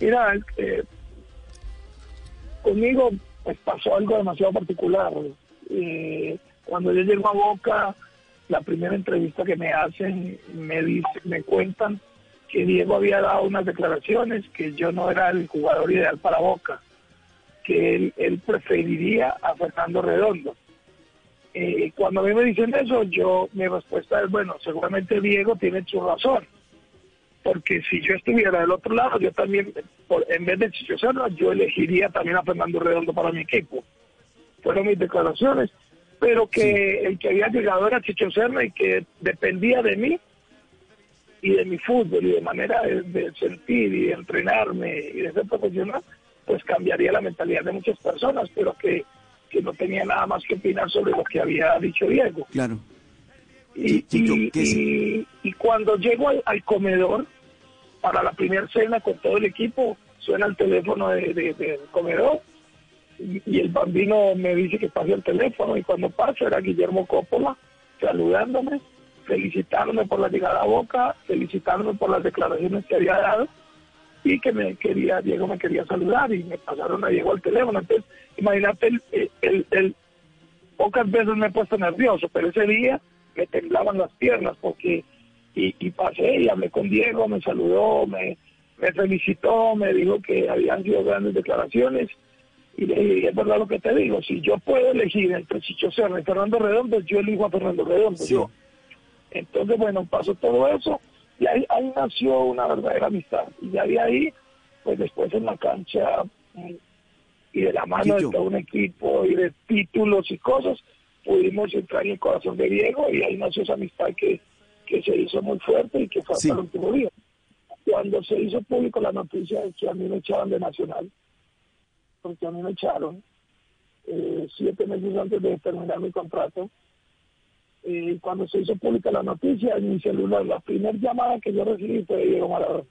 Mira, eh, conmigo pues pasó algo demasiado particular. Cuando yo llego a Boca, la primera entrevista que me hacen, me dice, me cuentan que Diego había dado unas declaraciones que yo no era el jugador ideal para Boca, que él, preferiría a Fernando Redondo. Eh, cuando a me dicen eso, yo mi respuesta es, bueno, seguramente Diego tiene su razón, porque si yo estuviera del otro lado, yo también, en vez de Chicho Serna, yo elegiría también a Fernando Redondo para mi equipo. Fueron mis declaraciones, pero que el que había llegado era Chicho Serna y que dependía de mí y de mi fútbol y de manera de, sentir y de entrenarme y de ser profesional, pues cambiaría la mentalidad de muchas personas, pero que, que no tenía nada más que opinar sobre lo que había dicho Diego. Claro. Y, y, cuando llego al, comedor para la primera cena con todo el equipo, suena el teléfono del de, comedor y, el bambino me dice que pase el teléfono y cuando pasa era Guillermo Coppola saludándome felicitándome por la llegada a Boca, felicitándome por las declaraciones que había dado y que me quería, Diego me quería saludar y me pasaron a Diego al teléfono. Entonces, imagínate, el, el, pocas veces me he puesto nervioso, pero ese día me temblaban las piernas porque, y, y pasé y hablé con Diego, me saludó, me, me felicitó, me dijo que habían sido grandes declaraciones. Y le dije, es verdad lo que te digo, si yo puedo elegir entre Chicho Serra y Fernando Redondo, yo elijo a Fernando Redondo. Yo, entonces, bueno, pasó todo eso y ahí, ahí nació una verdadera amistad. Y ya de ahí, pues después en la cancha y de la mano de todo un equipo y de títulos y cosas, pudimos entrar en el corazón de Diego y ahí nació esa amistad que, que se hizo muy fuerte y que fue hasta el último día. Cuando se hizo público la noticia de que a mí me echaban de Nacional, porque a mí me echaron eh, siete meses antes de terminar mi contrato, cuando se hizo pública la noticia en mi celular, la primera llamada que yo recibí fue de Diego Maradona.